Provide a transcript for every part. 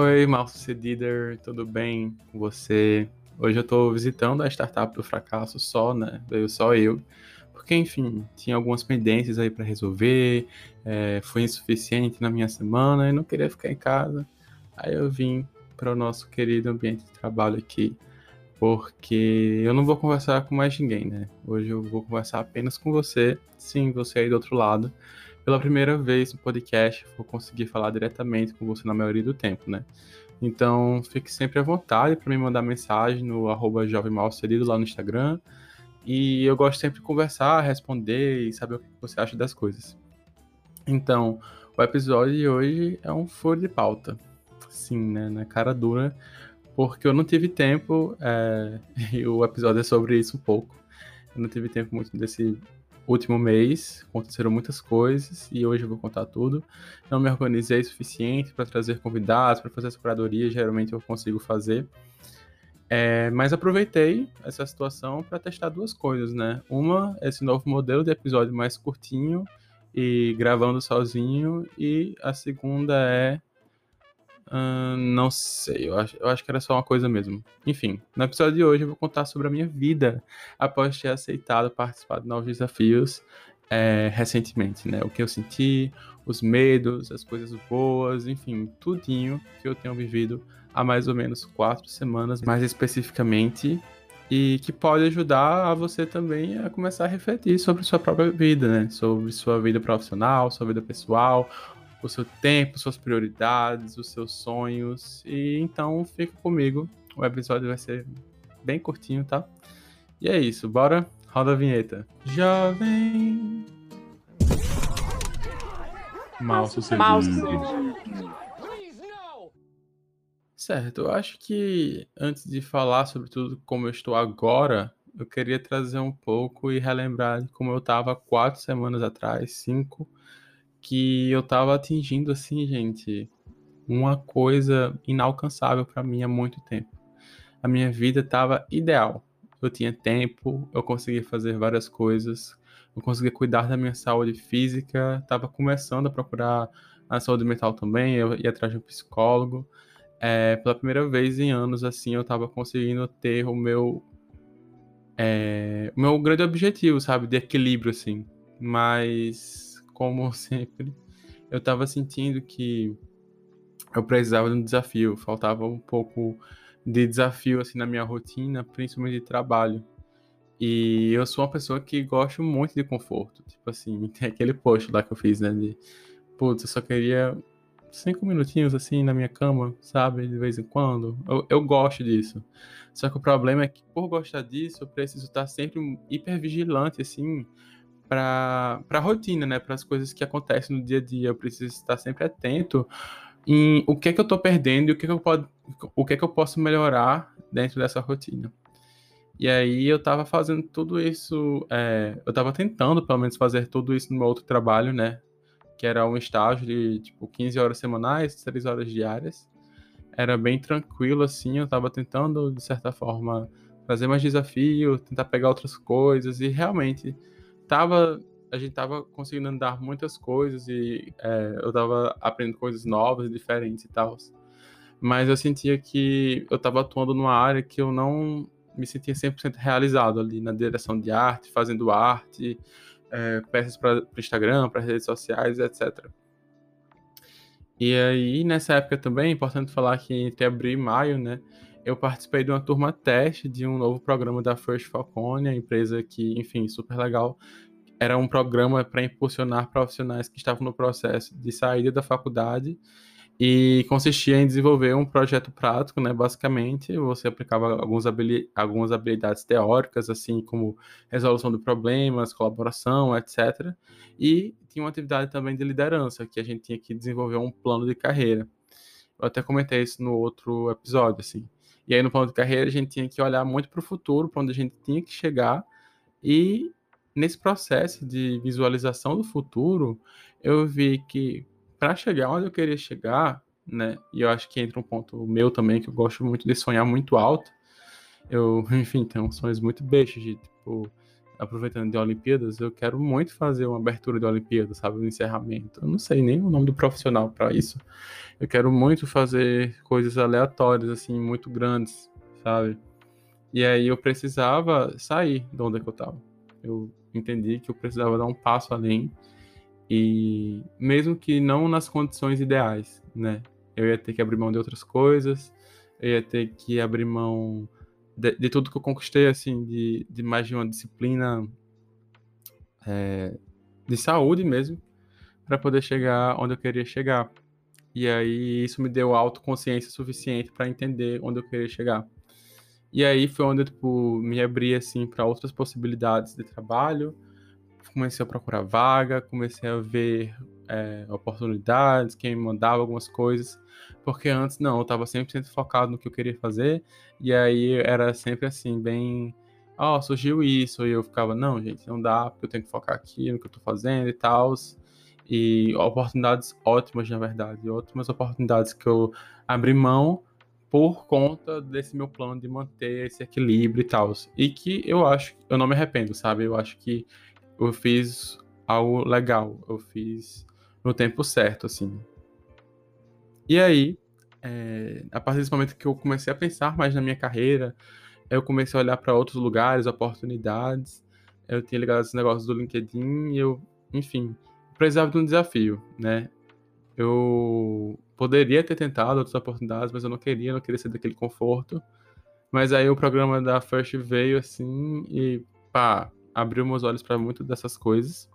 Oi, mal sucedider, tudo bem com você? Hoje eu tô visitando a startup do fracasso só, né? Veio só eu. Porque, enfim, tinha algumas pendências aí para resolver, é, foi insuficiente na minha semana e não queria ficar em casa. Aí eu vim para o nosso querido ambiente de trabalho aqui, porque eu não vou conversar com mais ninguém, né? Hoje eu vou conversar apenas com você, sim, você aí do outro lado. Pela primeira vez no podcast, vou conseguir falar diretamente com você na maioria do tempo, né? Então, fique sempre à vontade para me mandar mensagem no arroba lá no Instagram. E eu gosto sempre de conversar, responder e saber o que você acha das coisas. Então, o episódio de hoje é um furo de pauta. Sim, né? Na cara dura porque eu não tive tempo, é, e o episódio é sobre isso um pouco. Eu não tive tempo muito desse último mês, aconteceram muitas coisas e hoje eu vou contar tudo. Não me organizei o suficiente para trazer convidados, para fazer essa curadoria, geralmente eu consigo fazer. É, mas aproveitei essa situação para testar duas coisas, né? Uma, esse novo modelo de episódio mais curtinho e gravando sozinho, e a segunda é Não sei, eu acho, eu acho que era só uma coisa mesmo. Enfim, no episódio de hoje eu vou contar sobre a minha vida após ter aceitado participar de novos desafios é, recentemente, né? O que eu senti, os medos, as coisas boas, enfim, tudinho que eu tenho vivido há mais ou menos quatro semanas, mais especificamente, e que pode ajudar a você também a começar a refletir sobre sua própria vida, né? Sobre sua vida profissional, sua vida pessoal, o seu tempo, suas prioridades, os seus sonhos. E então fica comigo. O episódio vai ser bem curtinho, tá? E é isso, bora? Roda a vinheta. Jovem. Mal sucedido. Mal sucedido. Certo, eu acho que antes de falar sobre tudo como eu estou agora, eu queria trazer um pouco e relembrar como eu estava quatro semanas atrás, cinco, que eu tava atingindo assim, gente, uma coisa inalcançável para mim há muito tempo. A minha vida tava ideal. Eu tinha tempo, eu conseguia fazer várias coisas, eu conseguia cuidar da minha saúde física, tava começando a procurar a saúde mental também, eu ia atrás de um psicólogo. É, pela primeira vez em anos, assim, eu tava conseguindo ter o meu é, o meu grande objetivo, sabe, de equilíbrio, assim. Mas como sempre, eu estava sentindo que eu precisava de um desafio, faltava um pouco de desafio assim na minha rotina, principalmente de trabalho. E eu sou uma pessoa que gosta muito de conforto. Tipo assim, tem aquele post lá que eu fiz, né? De, putz, eu só queria cinco minutinhos assim na minha cama, sabe? De vez em quando. Eu, eu gosto disso. Só que o problema é que, por gostar disso, eu preciso estar sempre hiper vigilante, assim, para a rotina, né? Para as coisas que acontecem no dia a dia. Eu preciso estar sempre atento em o que é que eu estou perdendo e o que é que eu, pode, o que é que eu posso melhorar dentro dessa rotina. E aí eu estava fazendo tudo isso, é, eu estava tentando pelo menos fazer tudo isso no meu outro trabalho, né? Que era um estágio de tipo 15 horas semanais, 3 horas diárias. Era bem tranquilo assim, eu estava tentando de certa forma fazer mais desafio, tentar pegar outras coisas e realmente tava a gente tava conseguindo andar muitas coisas e é, eu tava aprendendo coisas novas, diferentes e tal. Mas eu sentia que eu tava atuando numa área que eu não me sentia 100% realizado ali na direção de arte, fazendo arte, é, peças para o Instagram, para redes sociais, etc. E aí, nessa época também, é importante falar que entre abril e maio, né, eu participei de uma turma teste de um novo programa da First Falcone, a empresa que, enfim, super legal. Era um programa para impulsionar profissionais que estavam no processo de saída da faculdade e consistia em desenvolver um projeto prático, né? Basicamente, você aplicava alguns habili algumas habilidades teóricas, assim como resolução de problemas, colaboração, etc. E tinha uma atividade também de liderança, que a gente tinha que desenvolver um plano de carreira. Eu até comentei isso no outro episódio, assim. E aí, no plano de carreira, a gente tinha que olhar muito para o futuro, para onde a gente tinha que chegar. E nesse processo de visualização do futuro, eu vi que para chegar onde eu queria chegar, né? E eu acho que entra um ponto meu também, que eu gosto muito de sonhar muito alto. Eu, enfim, tenho sonhos muito bestas de, tipo, aproveitando de Olimpíadas, eu quero muito fazer uma abertura de Olimpíadas, sabe? Um encerramento. Eu não sei nem o nome do profissional para isso. Eu quero muito fazer coisas aleatórias, assim, muito grandes, sabe? E aí eu precisava sair de onde é eu tava. Eu entendi que eu precisava dar um passo além e mesmo que não nas condições ideais, né? Eu ia ter que abrir mão de outras coisas, eu ia ter que abrir mão de, de tudo que eu conquistei, assim, de, de mais de uma disciplina é, de saúde mesmo, para poder chegar onde eu queria chegar. E aí isso me deu autoconsciência suficiente para entender onde eu queria chegar. E aí foi onde eu tipo, me abri assim para outras possibilidades de trabalho. Comecei a procurar vaga, comecei a ver é, oportunidades, quem me mandava algumas coisas. Porque antes não, eu estava 100% focado no que eu queria fazer. E aí era sempre assim, bem ó, oh, surgiu isso, e eu ficava, não, gente, não dá, porque eu tenho que focar aqui no que eu tô fazendo e tal. E oportunidades ótimas, na verdade, ótimas oportunidades que eu abri mão por conta desse meu plano de manter esse equilíbrio e tal. E que eu acho, eu não me arrependo, sabe? Eu acho que eu fiz algo legal, eu fiz no tempo certo, assim. E aí, é, a partir desse momento que eu comecei a pensar mais na minha carreira, eu comecei a olhar para outros lugares, oportunidades. Eu tinha ligado esses negócios do LinkedIn e eu, enfim, precisava de um desafio, né? Eu poderia ter tentado outras oportunidades, mas eu não queria, não queria ser daquele conforto. Mas aí o programa da First veio assim e pá, abriu meus olhos para muitas dessas coisas.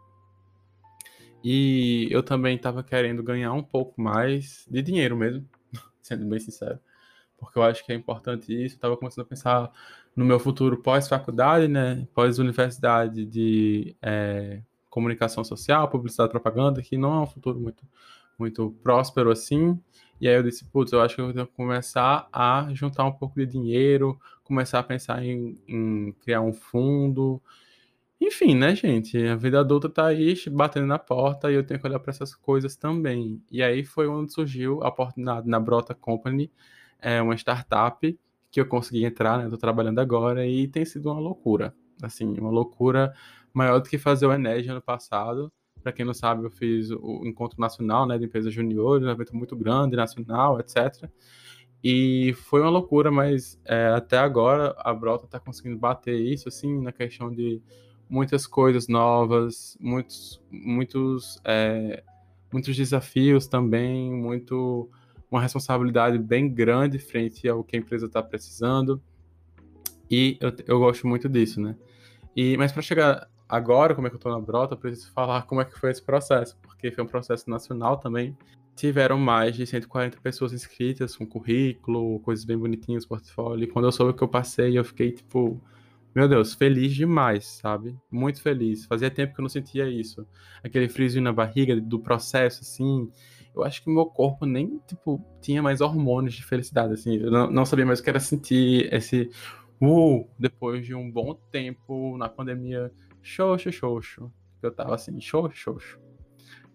E eu também estava querendo ganhar um pouco mais de dinheiro mesmo, sendo bem sincero porque eu acho que é importante isso. Estava começando a pensar no meu futuro pós-faculdade, né? Pós-universidade de é, comunicação social, publicidade propaganda, que não é um futuro muito, muito próspero assim. E aí eu disse, putz, eu acho que eu tenho que começar a juntar um pouco de dinheiro, começar a pensar em, em criar um fundo. Enfim, né, gente? A vida adulta tá aí batendo na porta e eu tenho que olhar para essas coisas também. E aí foi onde surgiu a oportunidade na Brota Company é uma startup que eu consegui entrar, né? Tô trabalhando agora e tem sido uma loucura. Assim, uma loucura maior do que fazer o Ened ano passado. Para quem não sabe, eu fiz o encontro nacional, né, de empresas juniores, um evento muito grande, nacional, etc. E foi uma loucura, mas é, até agora a Brota está conseguindo bater isso, assim, na questão de muitas coisas novas, muitos, muitos, é, muitos desafios também, muito uma responsabilidade bem grande frente ao que a empresa está precisando. E eu, eu gosto muito disso, né? E, mas para chegar agora, como é que eu estou na Brota, preciso falar como é que foi esse processo, porque foi um processo nacional também. Tiveram mais de 140 pessoas inscritas, com currículo, coisas bem bonitinhas, portfólio. E quando eu soube que eu passei, eu fiquei, tipo, meu Deus, feliz demais, sabe? Muito feliz. Fazia tempo que eu não sentia isso. Aquele friozinho na barriga do processo, assim, eu acho que meu corpo nem, tipo, tinha mais hormônios de felicidade, assim. Eu não, não sabia mais o que era sentir esse uh, depois de um bom tempo na pandemia, xoxo, xoxo. Eu tava assim, xoxo, xoxo.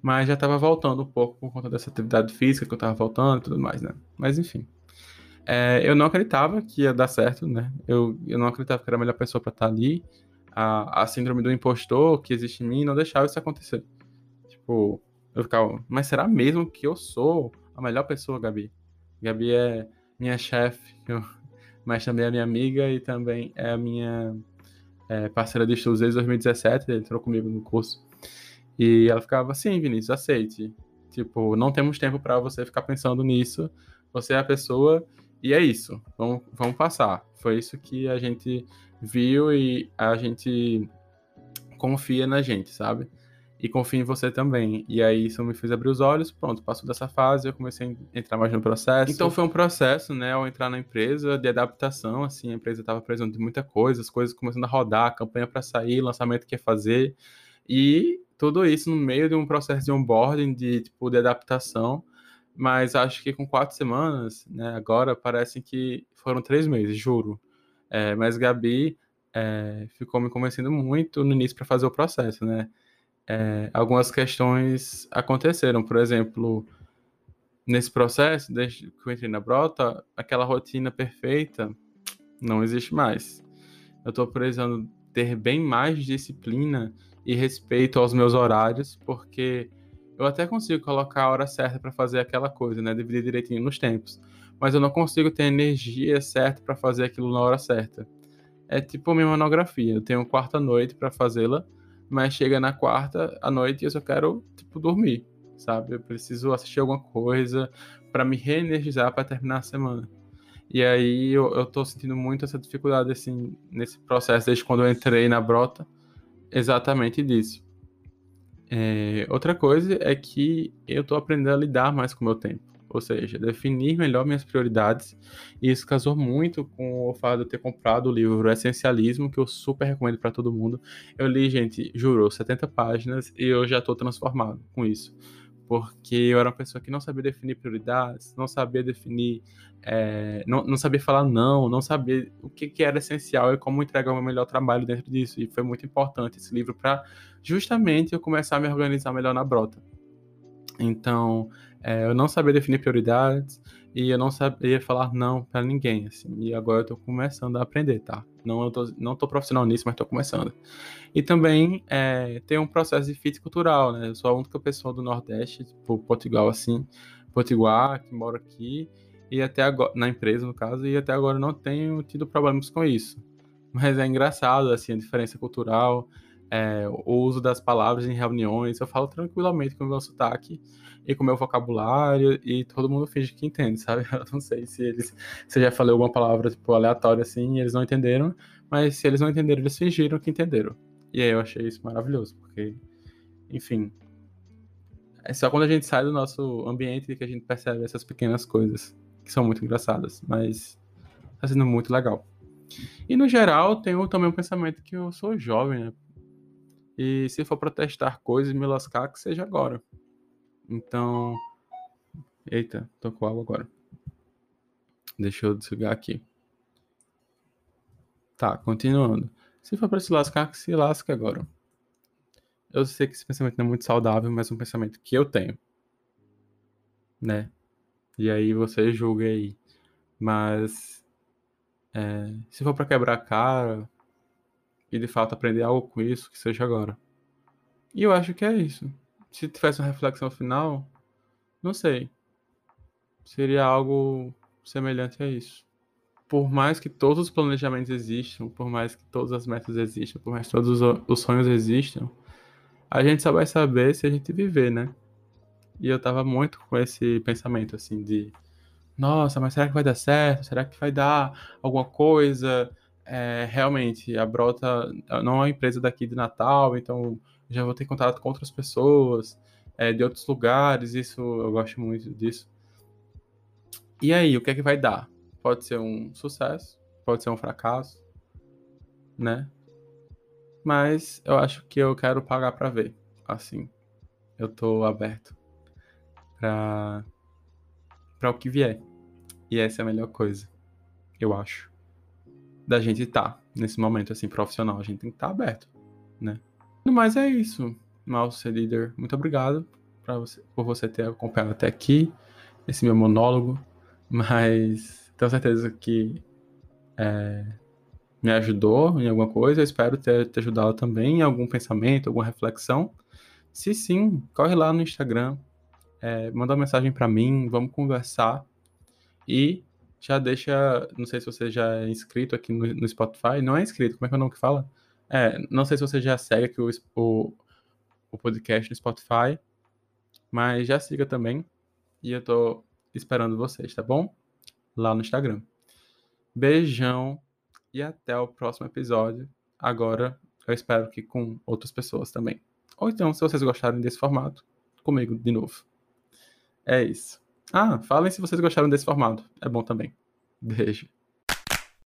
Mas já tava voltando um pouco por conta dessa atividade física que eu tava voltando e tudo mais, né? Mas enfim. É, eu não acreditava que ia dar certo, né? Eu, eu não acreditava que era a melhor pessoa para estar ali. A, a síndrome do impostor que existe em mim não deixava isso acontecer. Tipo, eu ficava, mas será mesmo que eu sou a melhor pessoa, Gabi? Gabi é minha chefe, mas também é minha amiga e também é a minha é, parceira de estudos desde 2017, ele entrou comigo no curso. E ela ficava assim, Vinícius, aceite. Tipo, não temos tempo para você ficar pensando nisso. Você é a pessoa e é isso. Vamos, vamos passar. Foi isso que a gente viu e a gente confia na gente, sabe? E confio em você também. E aí isso me fez abrir os olhos, pronto, passou dessa fase, eu comecei a entrar mais no processo. Então foi um processo, né, ao entrar na empresa, de adaptação, assim, a empresa estava precisando de muita coisa, as coisas começando a rodar, campanha para sair, lançamento que ia fazer, e tudo isso no meio de um processo de onboarding, de, tipo, de adaptação, mas acho que com quatro semanas, né, agora parece que foram três meses, juro. É, mas Gabi é, ficou me convencendo muito no início para fazer o processo, né? É, algumas questões aconteceram. Por exemplo, nesse processo, desde que eu entrei na Brota, aquela rotina perfeita não existe mais. Eu estou precisando ter bem mais disciplina e respeito aos meus horários, porque Eu até consigo colocar a hora certa para fazer aquela coisa, né? Dividir direitinho nos tempos. Mas eu não consigo ter energia certa para fazer aquilo na hora certa. É tipo minha monografia. Eu tenho quarta noite para fazê-la, mas chega na quarta à noite e eu só quero, tipo, dormir, sabe? Eu preciso assistir alguma coisa para me reenergizar para terminar a semana. E aí eu, eu tô sentindo muito essa dificuldade, assim, nesse processo, desde quando eu entrei na brota, exatamente disso. É, outra coisa é que eu tô aprendendo a lidar mais com o meu tempo. Ou seja, definir melhor minhas prioridades. E isso casou muito com o fato de eu ter comprado o livro Essencialismo, que eu super recomendo para todo mundo. Eu li, gente, juro, 70 páginas e eu já estou transformado com isso porque eu era uma pessoa que não sabia definir prioridades, não sabia definir, é, não, não sabia falar não, não sabia o que, que era essencial e como entregar o meu melhor trabalho dentro disso. E foi muito importante esse livro para justamente eu começar a me organizar melhor na brota. Então, é, eu não sabia definir prioridades e eu não sabia falar não para ninguém, assim. E agora eu tô começando a aprender, tá? Não, eu tô, não tô profissional nisso, mas tô começando. E também é, tem um processo de fit cultural, né? Eu sou a única pessoa do Nordeste, tipo Portugal, assim, Potiguar, que mora aqui, e até agora, na empresa, no caso, e até agora não tenho tido problemas com isso. Mas é engraçado, assim, a diferença cultural, é, o uso das palavras em reuniões. Eu falo tranquilamente com o meu sotaque e com o meu vocabulário e todo mundo finge que entende, sabe? Eu não sei se eles. Se eu já falei alguma palavra tipo, aleatória assim e eles não entenderam, mas se eles não entenderam, eles fingiram que entenderam. E aí eu achei isso maravilhoso, porque, enfim. É só quando a gente sai do nosso ambiente que a gente percebe essas pequenas coisas que são muito engraçadas, mas tá sendo muito legal. E no geral, tenho também um pensamento que eu sou jovem, né? E se for para testar coisas e me lascar, que seja agora. Então. Eita, tô com água agora. Deixa eu desligar aqui. Tá, continuando. Se for para se lascar, se lasque agora. Eu sei que esse pensamento não é muito saudável, mas é um pensamento que eu tenho. Né? E aí você julga aí. Mas. É, se for para quebrar a cara, e de fato aprender algo com isso, que seja agora. E eu acho que é isso. Se tivesse uma reflexão final, não sei. Seria algo semelhante a isso. Por mais que todos os planejamentos existam, por mais que todas as metas existam, por mais que todos os sonhos existam, a gente só vai saber se a gente viver, né? E eu tava muito com esse pensamento, assim, de nossa, mas será que vai dar certo? Será que vai dar alguma coisa? é, realmente, a Brota não é uma empresa daqui de Natal, então já vou ter contato com outras pessoas é, de outros lugares, isso eu gosto muito disso. E aí, o que é que vai dar? Pode ser um sucesso, pode ser um fracasso, né? Mas eu acho que eu quero pagar para ver, assim. Eu tô aberto para para o que vier. E essa é a melhor coisa, eu acho da gente estar tá nesse momento assim profissional. A gente tem que estar tá aberto, né? Mas é isso, Mouse Leader. Muito obrigado você, por você ter acompanhado até aqui esse meu monólogo, mas tenho certeza que é, me ajudou em alguma coisa. Eu espero ter, ter ajudado também em algum pensamento, alguma reflexão. Se sim, corre lá no Instagram, é, manda uma mensagem para mim, vamos conversar. E já deixa. Não sei se você já é inscrito aqui no, no Spotify. Não é inscrito, como é que é o nome que fala? É, não sei se você já segue aqui o, o, o podcast no Spotify, mas já siga também. E eu tô esperando vocês, tá bom? Lá no Instagram. Beijão e até o próximo episódio. Agora eu espero que com outras pessoas também. Ou então, se vocês gostarem desse formato, comigo de novo. É isso. Ah, falem se vocês gostaram desse formato. É bom também. Beijo.